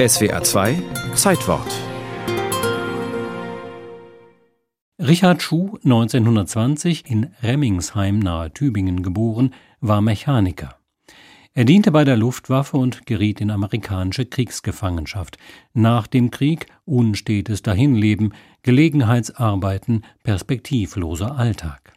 SWA 2 Zeitwort Richard Schuh, 1920 in Remmingsheim nahe Tübingen geboren, war Mechaniker. Er diente bei der Luftwaffe und geriet in amerikanische Kriegsgefangenschaft. Nach dem Krieg unstetes Dahinleben, Gelegenheitsarbeiten, perspektivloser Alltag.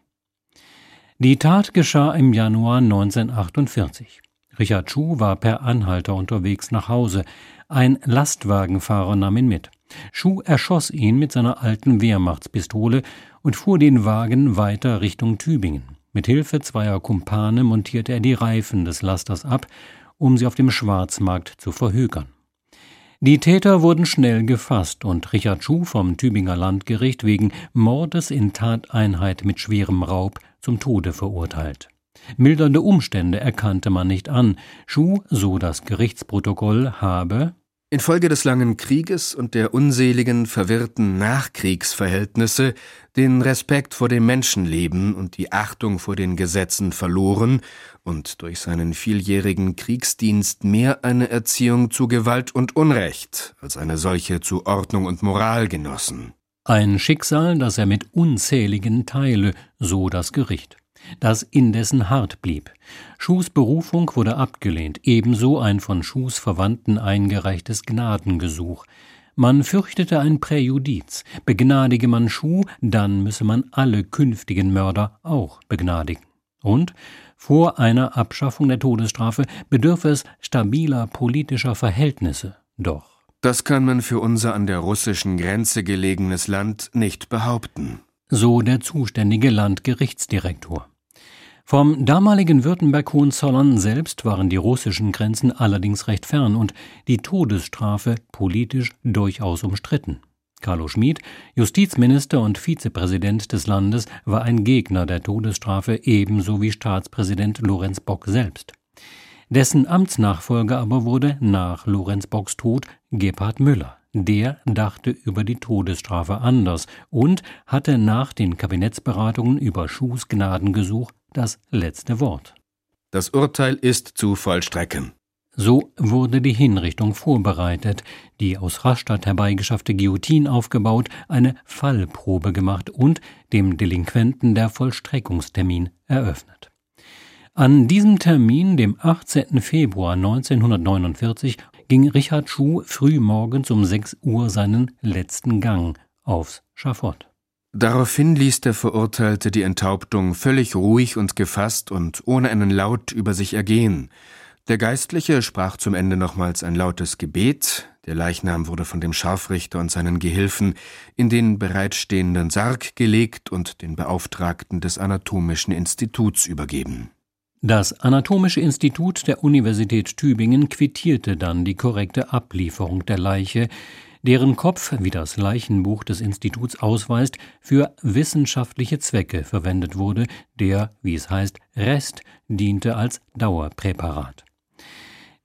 Die Tat geschah im Januar 1948. Richard Schuh war per Anhalter unterwegs nach Hause. Ein Lastwagenfahrer nahm ihn mit. Schuh erschoss ihn mit seiner alten Wehrmachtspistole und fuhr den Wagen weiter Richtung Tübingen. Mit Hilfe zweier Kumpane montierte er die Reifen des Lasters ab, um sie auf dem Schwarzmarkt zu verhökern. Die Täter wurden schnell gefasst und Richard Schuh vom Tübinger Landgericht wegen Mordes in Tateinheit mit schwerem Raub zum Tode verurteilt. Mildernde Umstände erkannte man nicht an. Schuh, so das Gerichtsprotokoll, habe Infolge des langen Krieges und der unseligen, verwirrten Nachkriegsverhältnisse den Respekt vor dem Menschenleben und die Achtung vor den Gesetzen verloren und durch seinen vieljährigen Kriegsdienst mehr eine Erziehung zu Gewalt und Unrecht als eine solche zu Ordnung und Moral genossen. Ein Schicksal, das er mit unzähligen teile, so das Gericht das indessen hart blieb. Schuhs Berufung wurde abgelehnt, ebenso ein von Schuhs Verwandten eingereichtes Gnadengesuch. Man fürchtete ein Präjudiz. Begnadige man Schuh, dann müsse man alle künftigen Mörder auch begnadigen. Und vor einer Abschaffung der Todesstrafe bedürfe es stabiler politischer Verhältnisse. Doch. Das kann man für unser an der russischen Grenze gelegenes Land nicht behaupten. So der zuständige Landgerichtsdirektor. Vom damaligen Württemberg-Hohenzollern selbst waren die russischen Grenzen allerdings recht fern und die Todesstrafe politisch durchaus umstritten. Carlo Schmid, Justizminister und Vizepräsident des Landes, war ein Gegner der Todesstrafe ebenso wie Staatspräsident Lorenz Bock selbst. Dessen Amtsnachfolger aber wurde nach Lorenz Bocks Tod Gebhard Müller. Der dachte über die Todesstrafe anders und hatte nach den Kabinettsberatungen über Schuhs Gnadengesuch das letzte Wort. Das Urteil ist zu vollstrecken. So wurde die Hinrichtung vorbereitet, die aus Rastatt herbeigeschaffte Guillotine aufgebaut, eine Fallprobe gemacht und dem Delinquenten der Vollstreckungstermin eröffnet. An diesem Termin, dem 18. Februar 1949, ging Richard Schuh früh morgens um 6 Uhr seinen letzten Gang aufs Schafott. Daraufhin ließ der Verurteilte die Enthauptung völlig ruhig und gefasst und ohne einen Laut über sich ergehen. Der Geistliche sprach zum Ende nochmals ein lautes Gebet, der Leichnam wurde von dem Scharfrichter und seinen Gehilfen in den bereitstehenden Sarg gelegt und den Beauftragten des Anatomischen Instituts übergeben. Das Anatomische Institut der Universität Tübingen quittierte dann die korrekte Ablieferung der Leiche, deren Kopf, wie das Leichenbuch des Instituts ausweist, für wissenschaftliche Zwecke verwendet wurde, der, wie es heißt, Rest diente als Dauerpräparat.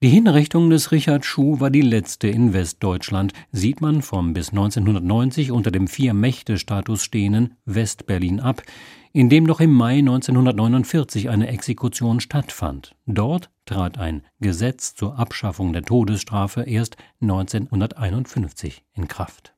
Die Hinrichtung des Richard Schuh war die letzte in Westdeutschland, sieht man vom bis 1990 unter dem Vier-Mächte-Status stehenden Westberlin ab, in dem noch im Mai 1949 eine Exekution stattfand. Dort trat ein Gesetz zur Abschaffung der Todesstrafe erst 1951 in Kraft